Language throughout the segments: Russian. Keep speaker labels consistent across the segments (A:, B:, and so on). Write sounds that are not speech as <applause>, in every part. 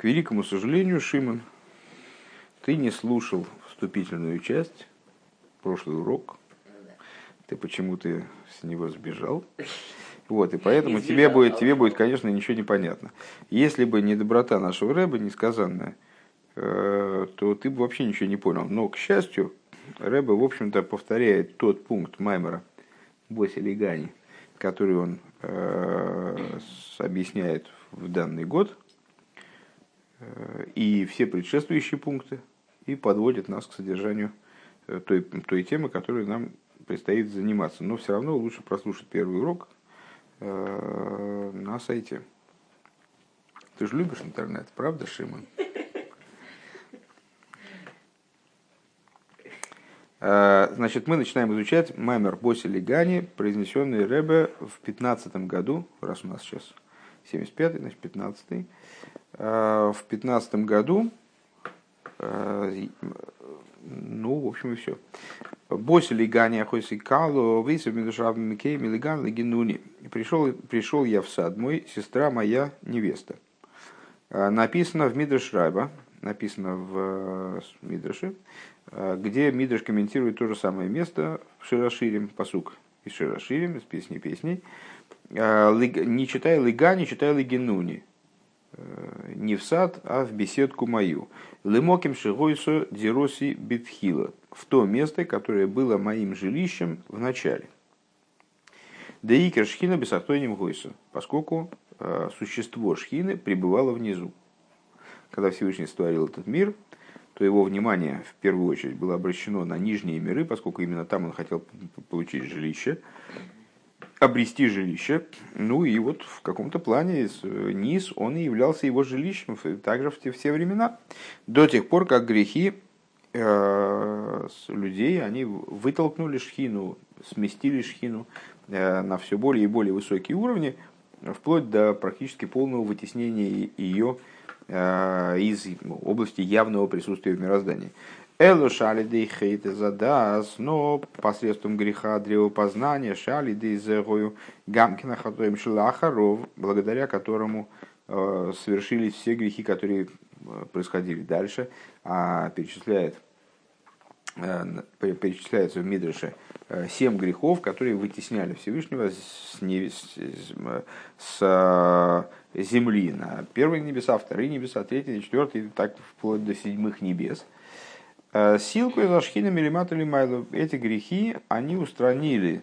A: К великому сожалению, Шимон, ты не слушал вступительную часть, прошлый урок. Ты почему-то с него сбежал. Вот, и поэтому тебе будет, тебе будет, конечно, ничего не понятно. Если бы не доброта нашего Рэба, несказанная, э, то ты бы вообще ничего не понял. Но, к счастью, Рэба, в общем-то, повторяет тот пункт Маймера Боси Лигани, который он э, объясняет в данный год, и все предшествующие пункты, и подводит нас к содержанию э, той, той темы, которой нам предстоит заниматься. Но все равно лучше прослушать первый урок э, на сайте. Ты же любишь интернет, правда, Шимон? Э, значит, мы начинаем изучать Маймер Боси Лигани, произнесенный Ребе в 15 году, раз у нас сейчас 75-й, значит 15-й. Э, в 15 году, э, ну, в общем, и все. Боси Лигани Ахоси Кало, Вейсов Медушаб Микей, Милиган Лигинуни. Пришел, пришел я в сад мой, сестра моя невеста. Написано в Мидрш Райба, написано в Мидрше, Э, где Мидрш комментирует то же самое место в Широширим, посук из Широширим, из песни песней. Э, не читай лига, не читай лигенуни. Э, не в сад, а в беседку мою. Лымоким шигойсо дироси битхила. В то место, которое было моим жилищем в начале. Да и шхина бесахтойним гойсо, поскольку существо шхины пребывало внизу. Когда Всевышний створил этот мир, то его внимание в первую очередь было обращено на нижние миры, поскольку именно там он хотел получить жилище, обрести жилище. Ну и вот в каком-то плане низ, он и являлся его жилищем также в те все времена. До тех пор, как грехи э, людей, они вытолкнули шхину, сместили шхину э, на все более и более высокие уровни, вплоть до практически полного вытеснения ее Э, из области явного присутствия в мироздании. Элу шали дей хейте задас, но посредством греха древопознания шали дей зегою гамкина хатоем шилахаров, благодаря которому э, совершились все грехи, которые э, происходили дальше, а перечисляет перечисляется в Мидрше семь грехов, которые вытесняли Всевышнего с, с, с земли на первые небеса, вторые небеса, третьи, четвертые, так вплоть до седьмых небес. Э, силку из Ашхина Мелимат Майлу. Эти грехи, они устранили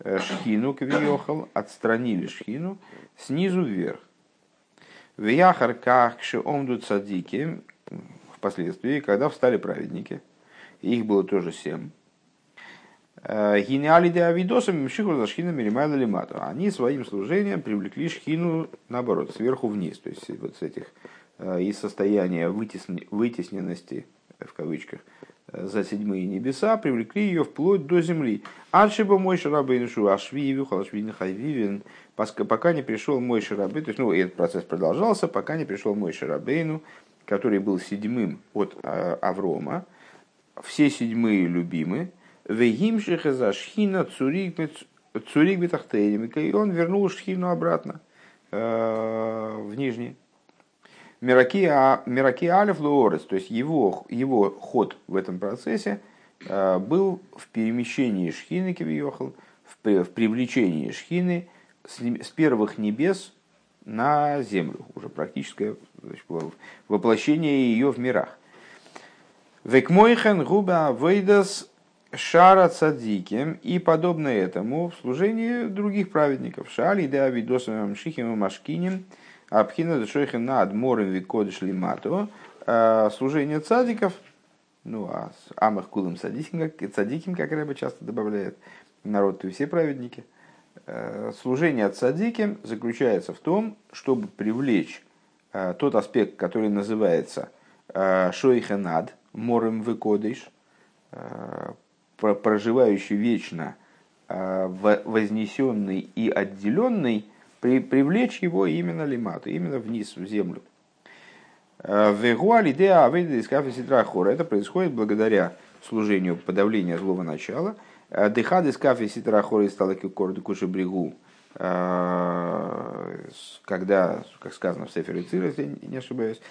A: э, Шхину Кавиохал, отстранили Шхину снизу вверх. В Яхарках Кшеомду Цадики, впоследствии, когда встали праведники, их было тоже семь, Гениали авидосами мшиху за шхина миримайла лимата. Они своим служением привлекли шхину, наоборот, сверху вниз. То есть вот с этих э, из состояния вытесненности, в кавычках, э, за седьмые небеса, привлекли ее вплоть до земли. Альшиба мой шарабейнушу ашвиевю халашвин хайвивин, пока не пришел мой шарабей, то есть, ну, этот процесс продолжался, пока не пришел мой шарабейну, который был седьмым от э, Аврома, все седьмые любимы, Вегимшиха за шхина цурик бетахтейним. И он вернул шхину обратно э, в нижний. Мираки, а, Мираки Алиф Луорес, то есть его, его ход в этом процессе э, был в перемещении шхины Кивиохал, в, привлечении шхины с, первых небес на землю, уже практическое воплощение ее в мирах. Векмойхен губа вейдас Шара цадиким и подобно этому в служении других праведников. Шали да видосом шихим машкиним абхина дешойхин на адморем викодыш лимато. А, служение цадиков, ну а амах кулым цадиким, как, цадиким, как Рэба часто добавляет, народ и все праведники. А, служение цадиким заключается в том, чтобы привлечь а, тот аспект, который называется шойхенад, морем выкодыш, проживающий вечно, вознесенный и отделенный, при, привлечь его именно лимату, именно вниз, в землю. А, Это происходит благодаря служению подавления злого начала. Дехад из кафе ситрахора из стала куши брегу. когда, как сказано в Сефере Цир, если не ошибаюсь,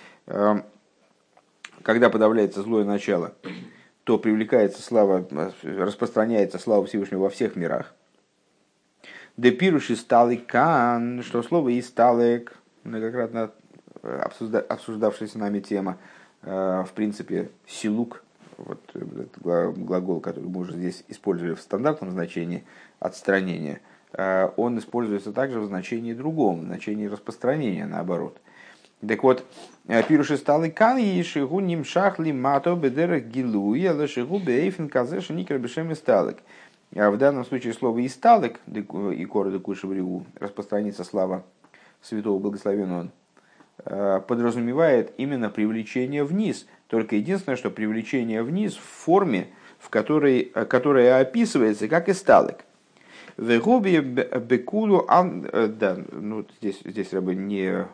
A: когда подавляется злое начало, то привлекается слава, распространяется слава Всевышнего во всех мирах. Депируш и кан, что слово исталек, многократно обсуждавшаяся нами тема, в принципе, силук, вот этот глагол, который мы уже здесь использовали в стандартном значении, отстранение, он используется также в значении другом, в значении распространения, наоборот. Так вот, пируши сталы кан и шигу ним шахли мато бедерах гилуя лашигу бейфин казеша никер бешем сталек. А в данном случае слово «исталек» и корода кушевригу распространится слава святого благословенного э, подразумевает именно привлечение вниз. Только единственное, что привлечение вниз в форме, в которой, э, которая описывается как «исталек». В губе бекулу, э, да, ну, здесь, здесь бы не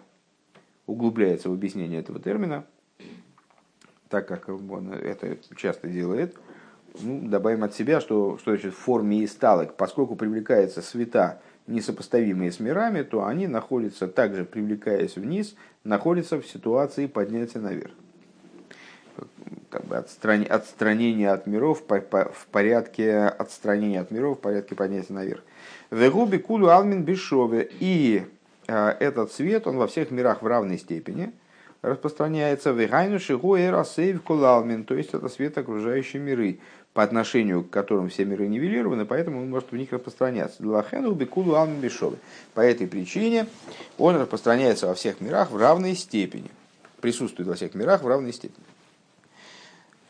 A: углубляется в объяснение этого термина, так как он это часто делает. Ну, добавим от себя, что, что значит в форме исталок. Поскольку привлекается света, несопоставимые с мирами, то они находятся, также привлекаясь вниз, находятся в ситуации поднятия наверх. Как бы отстран... отстранение от миров по, в порядке отстранения от миров в порядке поднятия наверх. Вегуби кулу алмин бешове. И а, этот свет, он во всех мирах в равной степени распространяется в Игайну Шигу Эрасейв Кулалмин, то есть это свет окружающие миры, по отношению к которым все миры нивелированы, поэтому он может в них распространяться. Лахену Бекулу Алмин Бешовы. По этой причине он распространяется во всех мирах в равной степени. Присутствует во всех мирах в равной степени.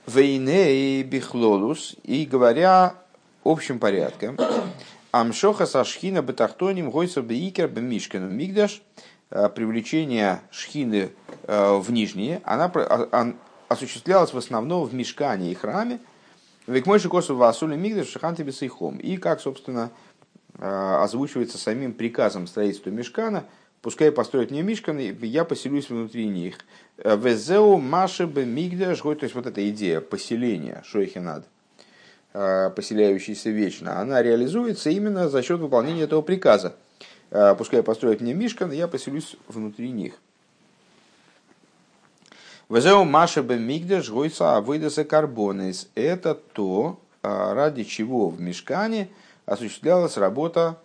A: Вейне и Бихлолус, и говоря общим порядком, Амшоха сашхина бетахтоним гойса бейкер бемишкану мигдаш э, привлечение шхины э, в нижние, она а, осуществлялась в основном в мешкане и храме, век мой шикосу васули мигдаш шаханты бесейхом. И как, собственно, э, озвучивается самим приказом строительства мешкана, пускай построят мне мишкан, я поселюсь внутри них. Везеу маши бе мигдаш, то есть вот эта идея поселения, шойхинад – Э, поселяющийся вечно, она реализуется именно за счет выполнения этого приказа. Э, пускай построят мне мишкан, я поселюсь внутри них. Везеу Маша бен Мигдаш Гойца Авыдаса Карбонис. Это то, э, ради чего в мешкане осуществлялась работа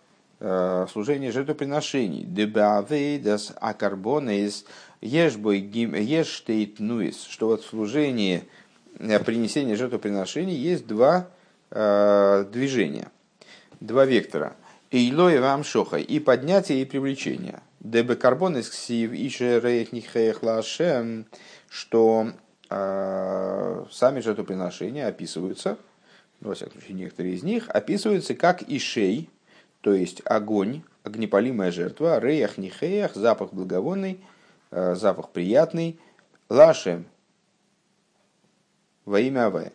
A: служения жертвоприношений. Дебавейдас Акарбонис Ешбой Ештейт Нуис. Что вот в служении принесения жертвоприношений есть два э, движения, два вектора. Эйлой вам шоха и поднятие и привлечение. Дебе карбон из рейхнихех лашем, что э, сами жертвоприношения описываются, ну, во всяком случае некоторые из них, описываются как ишей, то есть огонь, огнепалимая жертва, реях нихеях, запах благовонный, э, запах приятный, лашем, во имя Авая.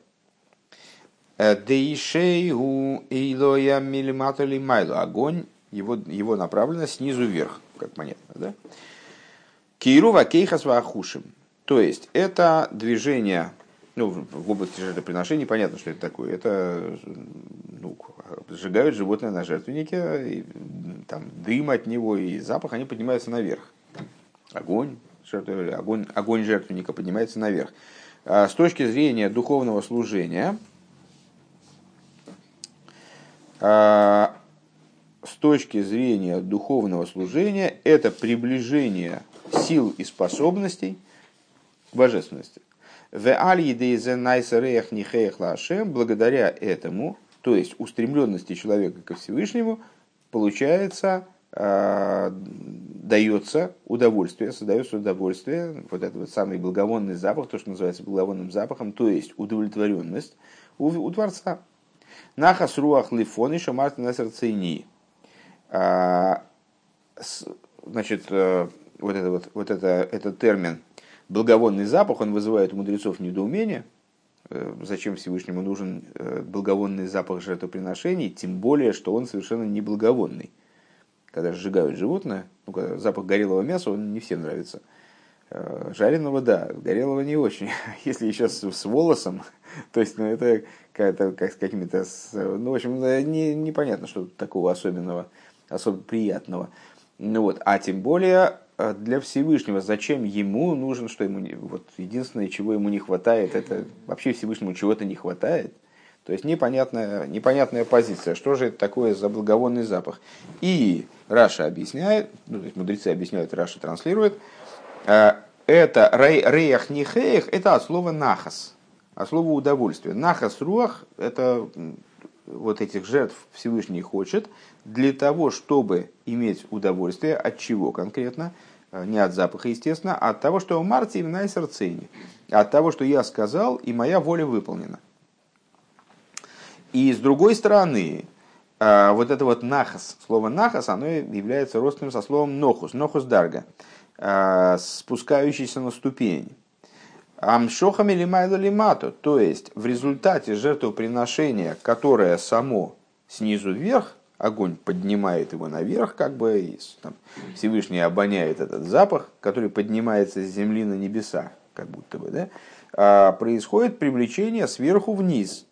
A: Дейшейгу эйлоя милиматали майлу. Огонь, его, его направлено снизу вверх, как понятно, да? Киру вакейхас вахушим. То есть, это движение, ну, в области жертвоприношений понятно, что это такое. Это ну, сжигают животное на жертвеннике, и, там, дым от него и запах, они поднимаются наверх. Огонь, жертв, огонь, огонь жертвенника поднимается наверх. А с точки зрения духовного служения, а, точки зрения духовного служения, это приближение сил и способностей к божественности. Благодаря этому, то есть устремленности человека ко Всевышнему, получается Э, дается удовольствие, создается удовольствие, вот этот вот самый благовонный запах, то, что называется благовонным запахом, то есть удовлетворенность у, у Творца. Нахас руах лифон и шамарта на сердцейни. А, значит, э, вот, это, вот, вот это, этот термин благовонный запах, он вызывает у мудрецов недоумение, э, зачем Всевышнему нужен благовонный запах жертвоприношений, тем более, что он совершенно не благовонный когда сжигают животное, ну, когда запах горелого мяса, он не всем нравится. Э, жареного, да, горелого не очень. <laughs> Если еще с, с волосом, <laughs> то есть, ну, это как, как с какими-то, ну, в общем, не, непонятно, что такого особенного особо приятного. Ну вот, а тем более э, для Всевышнего, зачем ему нужен, что ему вот единственное, чего ему не хватает, это вообще Всевышнему чего-то не хватает. То есть непонятная, непонятная позиция, что же это такое за благовонный запах. И Раши объясняет, ну, то есть мудрецы объясняют, Раши транслирует, э, это ריח ניחוח, это от слова нахас, от слова удовольствие. נחת רוח, это вот этих жертв Всевышний хочет для того, чтобы иметь удовольствие. От чего конкретно? Э, не от запаха, естественно, а от того, что אמרתי ונעשה רצוני. От того, что я сказал, и моя воля выполнена. И с другой стороны, э, вот это вот нахас, слово нахас, оно является родственным со словом нохус, нохус дарга, э, спускающийся на ступень. Амшохами лимайла лимату, то есть в результате жертвоприношения, которое само снизу вверх, огонь поднимает его наверх, как бы и, там, Всевышний обоняет этот запах, который поднимается с земли на небеса, как будто бы, да, а происходит привлечение сверху вниз.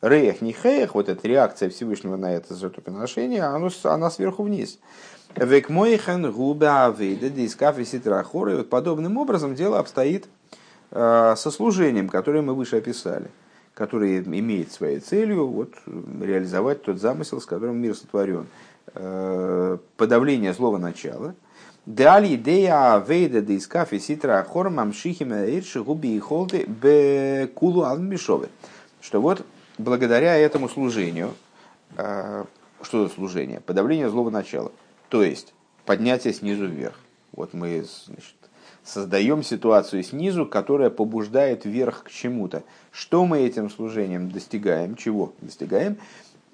A: Реях не хеях, вот эта реакция Всевышнего на это жертвоприношение, оно, она сверху вниз. Век мойхан губа авейда дискафи вот подобным образом дело обстоит Э, со служением, которое мы выше описали, которое имеет своей целью вот, реализовать тот замысел, с которым мир сотворен. Э, подавление злого начала. Дали идея вейда дискафи ситра хормам шихима эйрши губи и холды бекулу алмишовы. Что вот благодаря этому служению, э, что за служение? Подавление злого начала. То есть поднятие снизу вверх. Вот мы значит, создаем ситуацию снизу, которая побуждает вверх к чему-то. Что мы этим служением достигаем? Чего достигаем?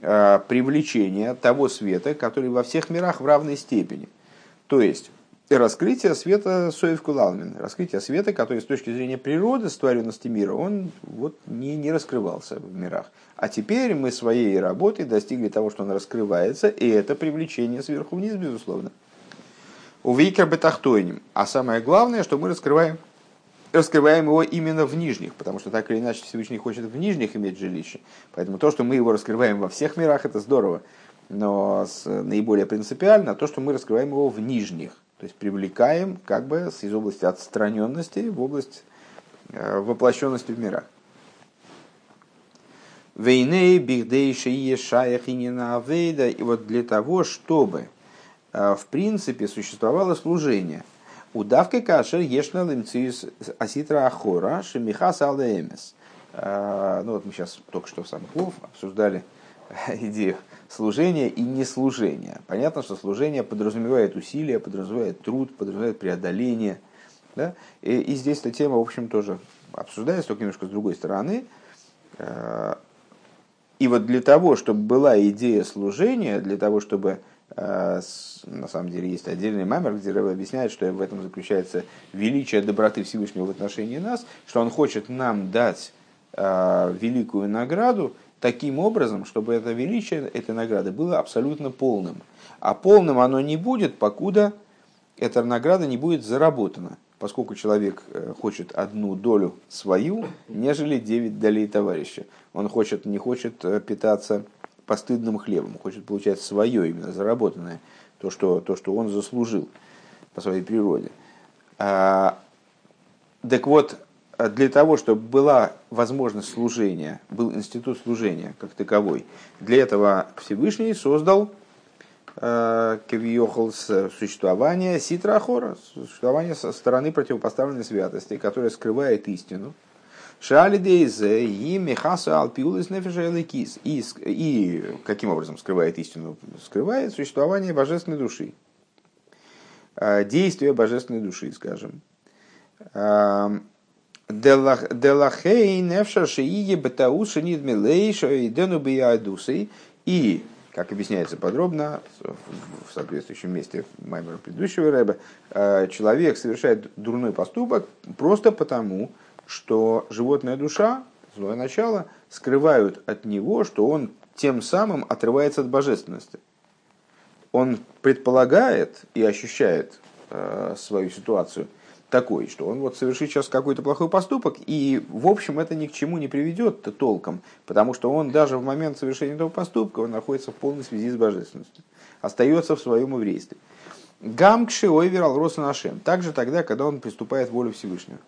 A: А, привлечение того света, который во всех мирах в равной степени. То есть раскрытие света Соев Кулалмин, раскрытие света, который с точки зрения природы, створенности мира, он вот не, не раскрывался в мирах. А теперь мы своей работой достигли того, что он раскрывается, и это привлечение сверху вниз, безусловно у Вейкер Бетахтойним. А самое главное, что мы раскрываем, раскрываем его именно в нижних, потому что так или иначе Всевышний хочет в нижних иметь жилище. Поэтому то, что мы его раскрываем во всех мирах, это здорово. Но с, наиболее принципиально то, что мы раскрываем его в нижних. То есть привлекаем как бы из области отстраненности в область э, воплощенности в мирах. Вейней, бихдейши, ешаях и И вот для того, чтобы в принципе существовало служение. Удавка кашер ешна лимциус аситра ахора шемихас алеемес. Э, ну вот мы сейчас только что в самых лов обсуждали <laughs> идею служения и неслужения. Понятно, что служение подразумевает усилия, подразумевает труд, подразумевает преодоление. Да? И, и здесь эта тема, в общем, тоже обсуждается, только немножко с другой стороны. Э, и вот для того, чтобы была идея служения, для того, чтобы на самом деле есть отдельный мамер, где Рэбе объясняет, что в этом заключается величие доброты Всевышнего в отношении нас, что он хочет нам дать э, великую награду таким образом, чтобы это величие этой награды было абсолютно полным. А полным оно не будет, покуда эта награда не будет заработана, поскольку человек э, хочет одну долю свою, нежели девять долей товарища. Он хочет, не хочет питаться постыдным хлебом, хочет получать свое, именно заработанное, то, что, то, что он заслужил по своей природе. А, так вот, для того, чтобы была возможность служения, был институт служения как таковой, для этого Всевышний создал э, Кавиохал существование Ситрахора, существование со стороны противопоставленной святости, которая скрывает истину, Шалидейзе и Мехаса Алпиулис Нефишайликис. И каким образом скрывает истину? Скрывает существование божественной души. А, действие божественной души, скажем. А, Делахей нефша шиие бетауши нидмилейша и дену И, как объясняется подробно в соответствующем месте маймера предыдущего рэба, а, человек совершает дурной поступок просто потому, что животная душа, злое начало, скрывают от него, что он тем самым отрывается от божественности. Он предполагает и ощущает э, свою ситуацию такой, что он вот совершит сейчас какой-то плохой поступок, и в общем это ни к чему не приведет толком, потому что он даже в момент совершения этого поступка он находится в полной связи с божественностью. остается в своем еврействе. Гамкши ойверал роса нашем. Также тогда, когда он приступает волю Всевышнего.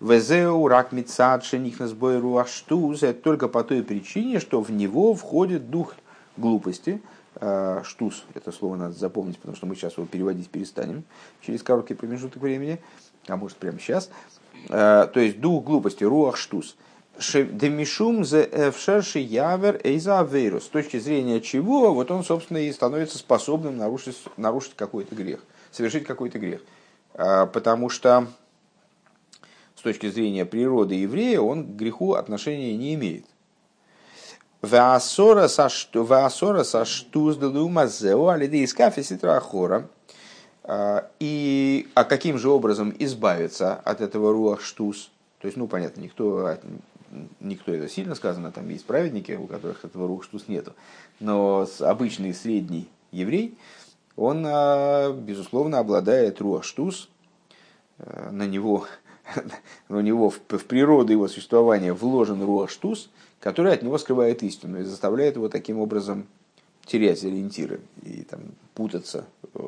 A: Везеу рак мицад шеникнас бойру аштуз. Это только по той причине, что в него входит дух глупости. А, штуз, это слово надо запомнить, потому что мы сейчас его переводить перестанем через короткий промежуток времени, а может прямо сейчас. А, то есть дух глупости, руах штуз. Демишум в шерши явер эйза авейрус. С точки зрения чего, вот он, собственно, и становится способным нарушить, нарушить какой-то грех, совершить какой-то грех. А, потому что с точки зрения природы еврея он к греху отношения не имеет. Ваасора саштуз. А, и а каким же образом избавиться от этого руах штуз? То есть, ну, понятно, никто никто это сильно сказано, там есть праведники, у которых этого рухштус нету. Но обычный средний еврей, он, а, безусловно, обладает руаштус, э, на него, на него в, в природу его существования вложен руаштус, который от него скрывает истину и заставляет его таким образом терять ориентиры и там, путаться э,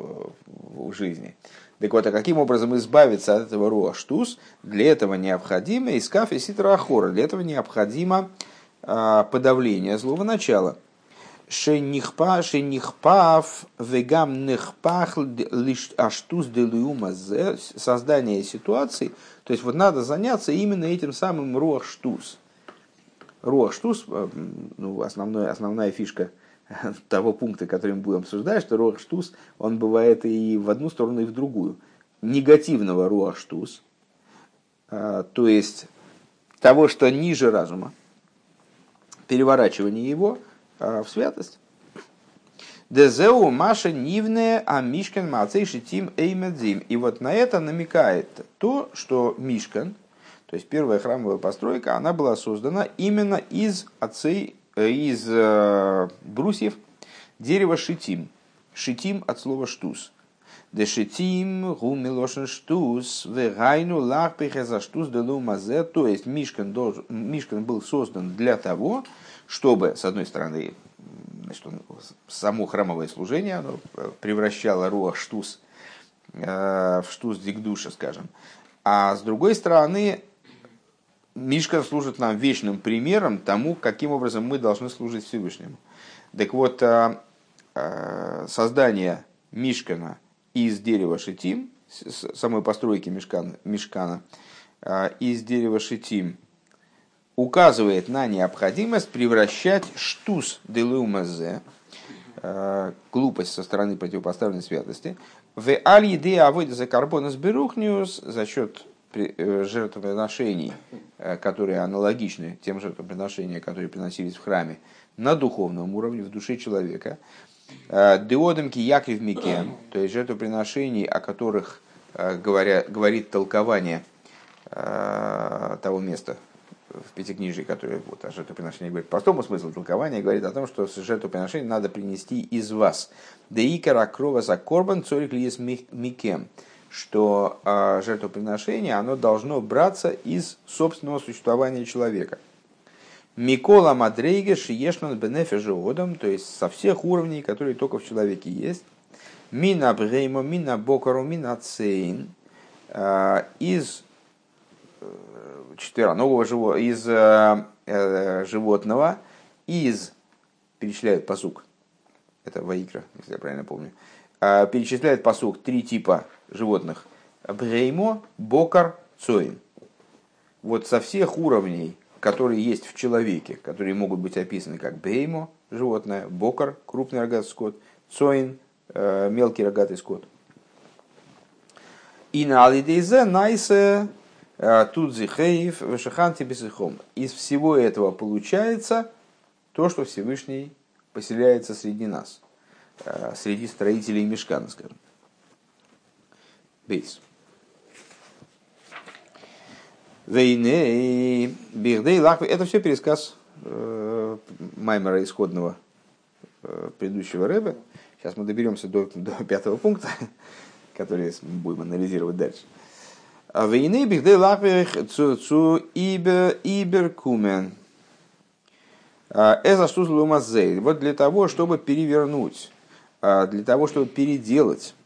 A: в жизни. Так вот, а каким образом избавиться от этого руаштус? Для этого необходимо искаф и ситра ахора. Для этого необходимо а, подавление злого начала. Шенихпа, шенихпав, вегам нехпах, лишь аштус делюмазе, создание ситуации. То есть вот надо заняться именно этим самым руаштус. Руаштус, э, ну, основной, основная фишка <laughs> – того пункта, который мы будем обсуждать, что руахштус, он бывает и в одну сторону, и в другую. Негативного руахштус, а, то есть того, что ниже разума, переворачивание его в святость. Дезеу Маша Нивне а Мишкан Мацей Шитим Эймедзим. И вот на это намекает то, что Мишкан, то есть первая храмовая постройка, она была создана именно из отцей Э, из э, брусьев дерево шитим. Шитим от слова штус. Де шитим гу милошен штус, вегайну лахпихе за штус делу мазе. То есть Мишкан, должен, Мишкан был создан для того, чтобы, с одной стороны, значит, он, само храмовое служение оно э, превращало руах штус в штус дикдуша, скажем. А с другой стороны, Мишка служит нам вечным примером тому, каким образом мы должны служить Всевышнему. Так вот, а, а, создание Мишкана из дерева шитим, самой постройки Мишкана, Мишкана а, из дерева шитим, указывает на необходимость превращать штус делумазе, глупость со стороны противопоставленной святости, в аль-еде авойда за карбонас берухниус за счет Э, жертвоприношений, э, которые аналогичны тем жертвоприношениям, которые приносились в храме, на духовном уровне, в душе человека. Э, Деодом киякив микен, то есть жертвоприношений, о которых говоря, говорит толкование того места в Пятикнижии, которое вот, о жертвоприношении говорит. Простому смыслу толкования говорит о том, что жертвоприношение надо принести из вас. Деикара крова за корбан цорик лиес микем что э, жертвоприношение оно должно браться из собственного существования человека. Микола Мадрейга Шиешнан Бенефе Живодом, то есть со всех уровней, которые только в человеке есть. Мина Бреймо, Мина Бокару, Мина Цейн. Э, из четвероногого живого, из э, э, животного, из, перечисляет посук, это Ваикра, если я правильно помню, э, перечисляет посук три типа животных. Бреймо, бокар, цоин. Вот со всех уровней, которые есть в человеке, которые могут быть описаны как бреймо, животное, бокар, крупный рогатый скот, цоин, э, мелкий рогатый скот. И на алидейзе найсе э, тут зихеев вешаханти бесихом. Из всего этого получается то, что Всевышний поселяется среди нас, э, среди строителей мешкана, скажем. Бейс. Вейне, Бихдей, Лахви. Это все пересказ э, Маймера исходного э, предыдущего рэба. Сейчас мы доберемся до, до пятого пункта, <laughs> который будем анализировать дальше. Вейне, Бихдей, Лахви, Цу, Ибер, Иберкумен. А, Эза штуз лумазей. Вот для того, чтобы перевернуть для того, чтобы переделать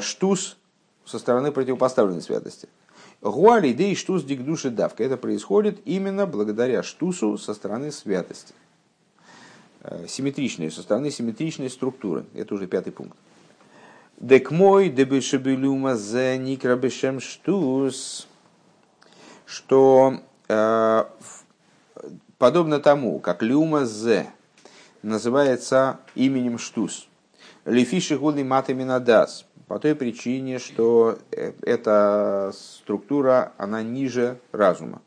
A: штус со стороны противопоставленной святости. Гуали идей штус дикдуши давка. Это происходит именно благодаря штусу со стороны святости. Симметричной, со стороны симметричной структуры. Это уже пятый пункт. Дек мой дебешебелюма зе никрабешем штус, что э, подобно тому, как люма зе называется именем штус, лифиши гули матаминадас, по той причине, что э, эта структура, она ниже разума.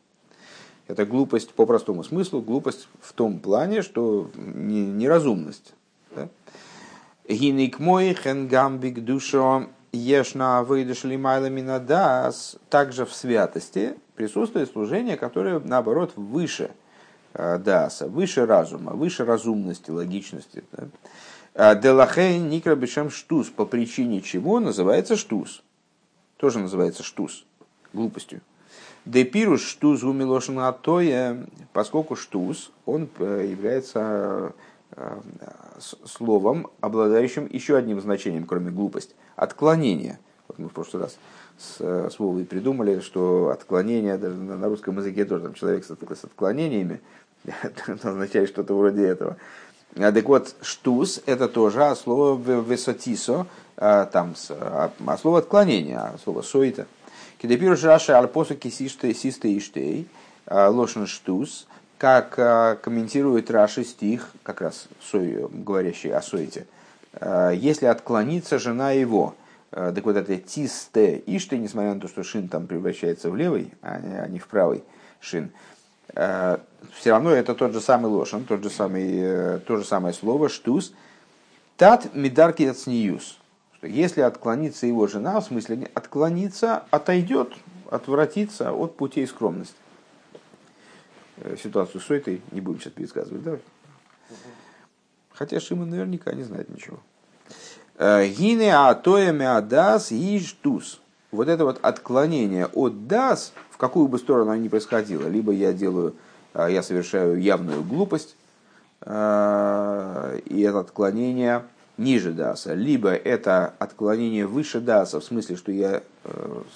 A: Это глупость по простому смыслу, глупость в том плане, что неразумность. Да? Гиник мой хенгамбик душо ешна выдышли майламинадас. Также в святости присутствует служение, которое, наоборот, выше э, даса, выше разума, выше разумности, логичности. Да? Делахей никра бешем штус, по причине чего называется штус. Тоже называется штус, глупостью. Депируш штус гумилошна атоя, поскольку штус, он э, является Э, словом, обладающим еще одним значением, кроме глупость. Отклонение. Вот мы в прошлый раз с, с Вовой придумали, что отклонение, даже на русском языке тоже там человек с, с отклонениями, <laughs> означает что-то вроде этого. Так вот, штус – это тоже а слово высотисо, а, там, а, а слово отклонение, а слово соита. Кидепиру жаши альпосу кисисты систы иштей, лошен штус – как а, комментирует Раши стих, как раз Сой, говорящий о Сойте, а, если отклонится жена его, а, так вот это тисте иште, несмотря на то, что шин там превращается в левый, а не в правый шин, все равно это тот же самый лошен, тот же самый, э, то же самое слово штус, тат мидарки что если отклонится его жена, в смысле отклонится, отойдет, отвратится от путей скромности. Э, ситуацию с этой не будем сейчас пересказывать, да? Хотя Шима наверняка не знает ничего. Э, Гине атоями адас иштус. Вот это вот отклонение от дас, в какую бы сторону оно ни происходило, либо я делаю, э, я совершаю явную глупость, и это отклонение ниже даса, либо это отклонение выше даса, в смысле, что я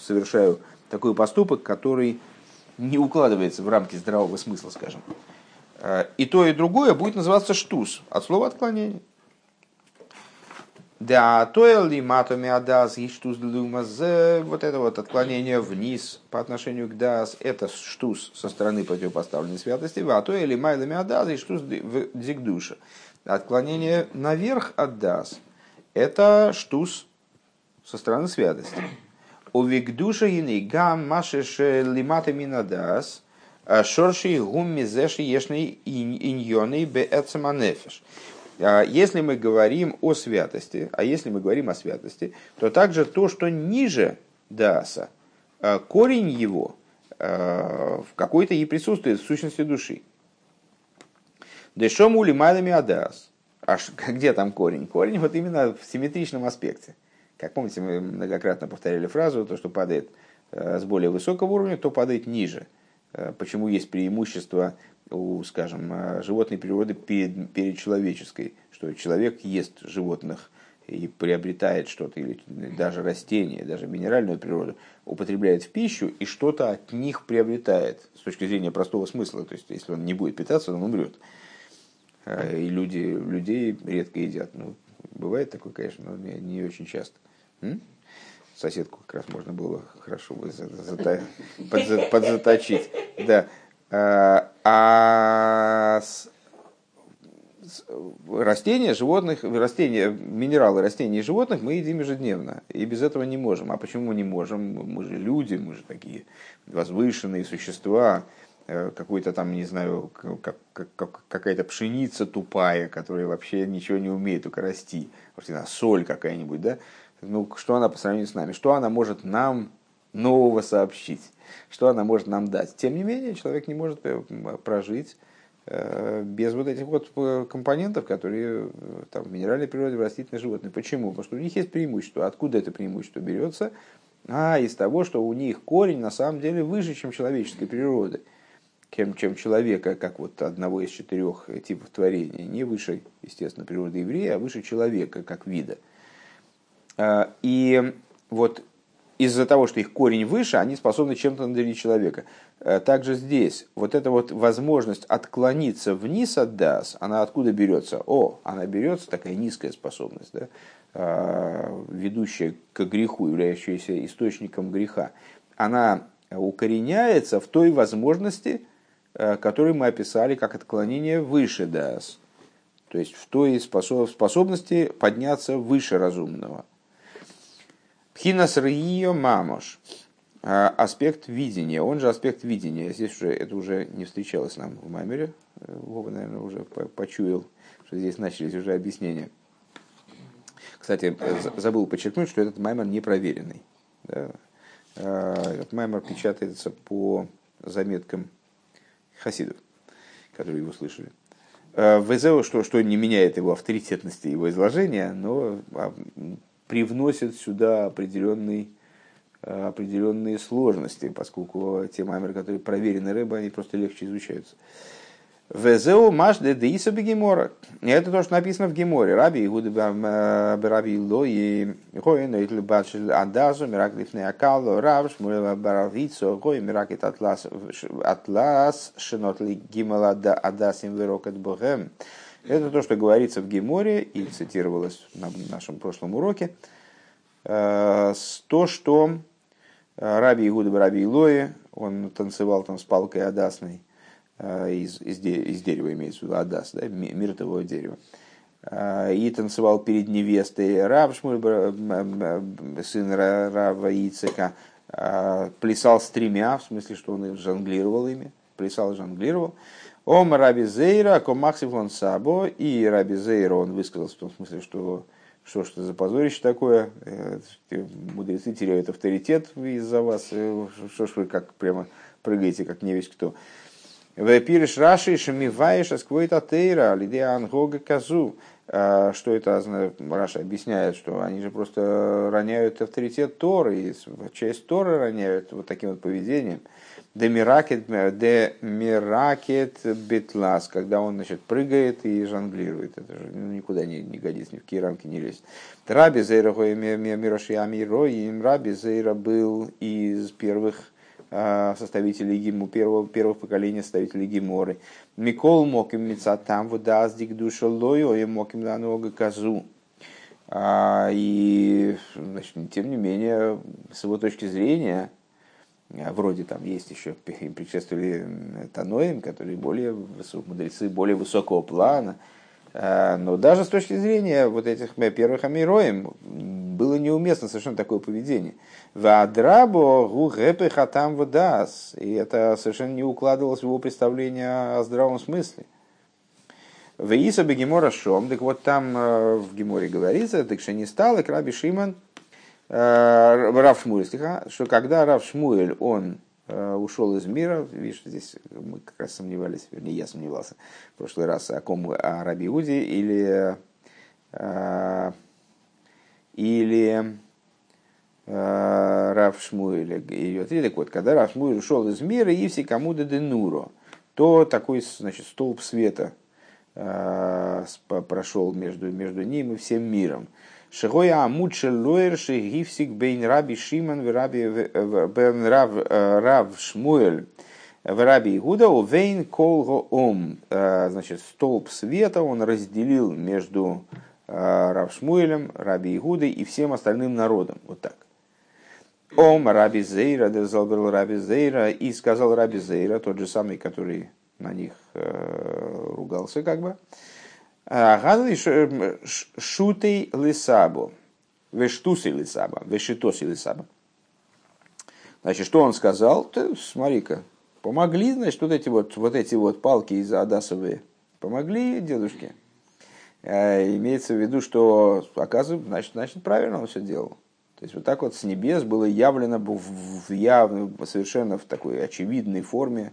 A: совершаю такой поступок, который не укладывается в рамки здравого смысла, скажем. Э, и то, и другое будет называться штус, от слова отклонение. Да, то ли матами адас и штус вот это вот отклонение вниз по отношению к дас, это штус со стороны противопоставленной святости, а то или майлами адас и штус дигдуша. Отклонение наверх от дас, это штус со стороны святости. У Увигдуша ины гам машеш лимата минадас, шорши гум мизеши ешный иньоны беэцаманефеш. Если мы говорим о святости, а если мы говорим о святости, то также то, что ниже даса, а, корень его а, в какой-то и присутствует в сущности души. Дешому лимайлами адас. А <laughs> где там корень? Корень вот именно в симметричном аспекте. Как помните, мы многократно повторяли фразу, то, что падает э, с более высокого уровня, то падает ниже. Э, почему есть преимущество у, скажем, э, животной природы перед, перед человеческой, что человек ест животных и приобретает что-то, или даже растения, даже минеральную природу, употребляет в пищу и что-то от них приобретает с точки зрения простого смысла. То есть, если он не будет питаться, он умрет. И люди, людей редко едят. Ну, бывает такое, конечно, но не, очень часто. М? Соседку как раз можно было хорошо бы <laughs> подзаточить. Да. А, а растения, животных, растения, минералы растений и животных мы едим ежедневно. И без этого не можем. А почему мы не можем? Мы же люди, мы же такие возвышенные существа. Э, какой-то там, не знаю, как, как, какая-то пшеница тупая, которая вообще ничего не умеет только расти. Может, соль какая-нибудь, да? ну, что она по сравнению с нами, что она может нам нового сообщить, что она может нам дать. Тем не менее, человек не может э, прожить э, без вот этих вот компонентов, которые там, в минеральной природе, в растительной животной. Почему? Потому что у них есть преимущество. Откуда это преимущество берется? А из того, что у них корень на самом деле выше, чем человеческой природы. Чем, чем человека, как вот одного из четырех типов творения, не выше, естественно, природы еврея, а выше человека, как вида. А, и вот из-за того, что их корень выше, они способны чем-то наделить человека. А, также здесь вот эта вот возможность отклониться вниз от дас, она откуда берется? О, она берется, такая низкая способность, да? А, ведущая к греху, являющаяся источником греха. Она укореняется в той возможности, которую мы описали как отклонение выше дас. То есть в той способности подняться выше разумного – Пхинас Рио Мамош. А, аспект видения, он же аспект видения. Здесь уже это уже не встречалось нам в Маймере. Вова, наверное, уже почуял, что здесь начались уже объяснения. Кстати, забыл подчеркнуть, что этот маймер не проверенный. Да? Этот маймер печатается по заметкам хасидов, которые его слышали. А, ВЗО, что, что не меняет его авторитетности его изложения, но привносит сюда определенный, э, определенные сложности, поскольку те мамеры, которые проверены рыбы, они просто легче изучаются. Везеу маш де деиса бегемора. Это то, что написано в Геморе. Раби Игуда Раби Ло и Гоин Эйтл Бачел Адазу Мирак Лифне Акало Рав Шмулева Баравицо Гой Миракет Атлас Атлас Шинотли Гимала Адасим Верокет Богем. Это то, что говорится в Геморе и цитировалось на нашем прошлом уроке. Э, то, что э, Раби Игуда Раби Илои, он танцевал там с палкой адасной, э, из, из, из дерева имеется в виду адас, да, миртового дерева. И танцевал перед невестой Рав Шмуль, сын Рава Ицека, плясал с тремя, в смысле, что он жонглировал ими, плясал и жонглировал. Ом Раби Зейра, Комаксифон Сабо, и Раби Зейра, он высказался в том смысле, что что что за позорище такое, э, мудрецы теряют авторитет из-за вас, э, что ж вы как прямо прыгаете, как не весь кто. Вепириш Раши Шамиваиш Асквойта Тейра, Лидея Ангога Казу. А, что это Раша объясняет, что они же просто роняют авторитет Торы, и часть Торы роняют вот таким вот поведением. Демиракет, демиракет битлас, когда он значит, прыгает и жонглирует. Это же никуда не, не годится, ни в какие рамки не лезет. Раби Зейра Мироши Амиро, и Раби Зейра был из первых составителей гиму, первого, первого поколения составителей гиморы. Микол моким мецатам водаздик душа лою, и моким ланога казу. А, и, значит, тем не менее, с его точки зрения, а вроде там есть еще, им предшествовали Таноим, которые более мудрецы более высокого плана. А, но даже с точки зрения вот этих первых амироем было неуместно совершенно такое поведение. Вадрабо гугэпы хатам вдас. И это совершенно не укладывалось в его представление о здравом смысле. Веиса бегемора шом, так вот там э, в Геморе говорится, так что не стал, и краби Шиман Э, Рав Шмуэль, что когда Рав Шмуэль, он э, ушел из мира, видишь, здесь мы как раз сомневались, вернее, я сомневался в прошлый раз, о ком, о Раби Уди или, э, или Рав Шмуэль. И так вот, когда Рав Шмуэль ушел из мира, и все кому денуро, то такой, значит, столб света прошел между, между ним и всем миром. Шигоя амудше лоер гифсик бейн раби Шиман раби бен рав, рав Шмуэль в раби Игуда вейн колго ом. Значит, столб света он разделил между Рав Шмуэлем, Раби Игудой и всем остальным народом. Вот так. Ом Раби Зейра, дезалберл Раби Зейра, и сказал Раби Зейра, тот же самый, который на них э, ругался, как бы, Шутей лисабу. Вештуси лисаба. Вешитоси лисаба. Значит, что он сказал? Ты смотри-ка, помогли, значит, вот эти вот, вот эти вот палки из Адасовые. Помогли дедушке. Имеется в виду, что, оказывается, значит, значит, правильно он все делал. То есть вот так вот с небес было явлено в явно, совершенно в такой очевидной форме,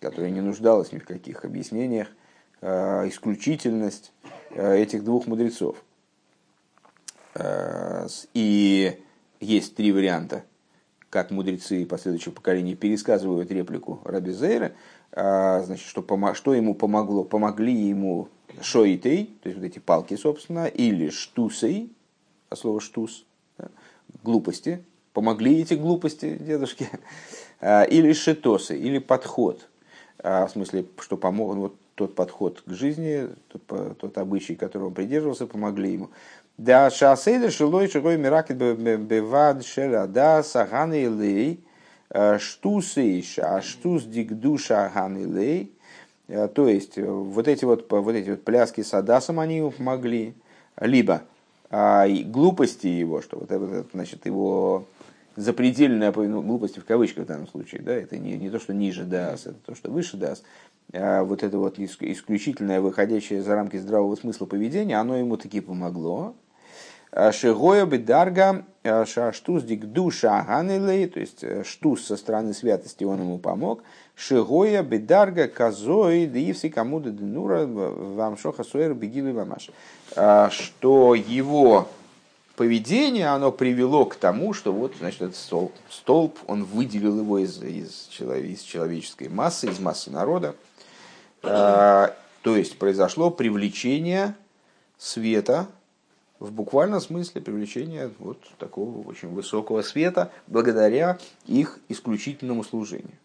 A: которая не нуждалась ни в каких объяснениях, Э, исключительность э, этих двух мудрецов. Э, и есть три варианта, как мудрецы последующих поколений пересказывают реплику Раби Зейра, значит, что, что ему помогло? Помогли ему шоитей, то есть вот эти палки, собственно, или штусей, а слово штус, глупости, помогли эти глупости дедушке, а, или шитосы, или подход, в смысле, что помог, вот тот подход к жизни, тот, тот обычай, которого он придерживался, помогли ему. Да, шасейдер шилой шигой миракет бевад шелада саганы лей, э, штусы а штус дигдуша ганы э, То есть, э, вот эти вот, вот эти вот пляски с Адасом они ему помогли. Либо а, глупости его, что вот это, значит, его запредельная ну, глупости в кавычках в данном случае, да, это не, не то, что ниже даст, это то, что выше даст, а вот это вот исключительное, выходящее за рамки здравого смысла поведения, оно ему таки помогло. А Шигоя бедарга а шаштус душа ганилей, то есть э, штус со стороны святости он ему помог. Шигоя бедарга казой дивси камуда денура вам шоха суэр бегилы вамаш. Что его поведение, оно привело к тому, что вот, значит, этот столб, столб он выделил его из, из, из человеческой массы, из массы народа. А, то есть произошло привлечение света, в буквальном смысле привлечение вот такого очень высокого света благодаря их исключительному служению.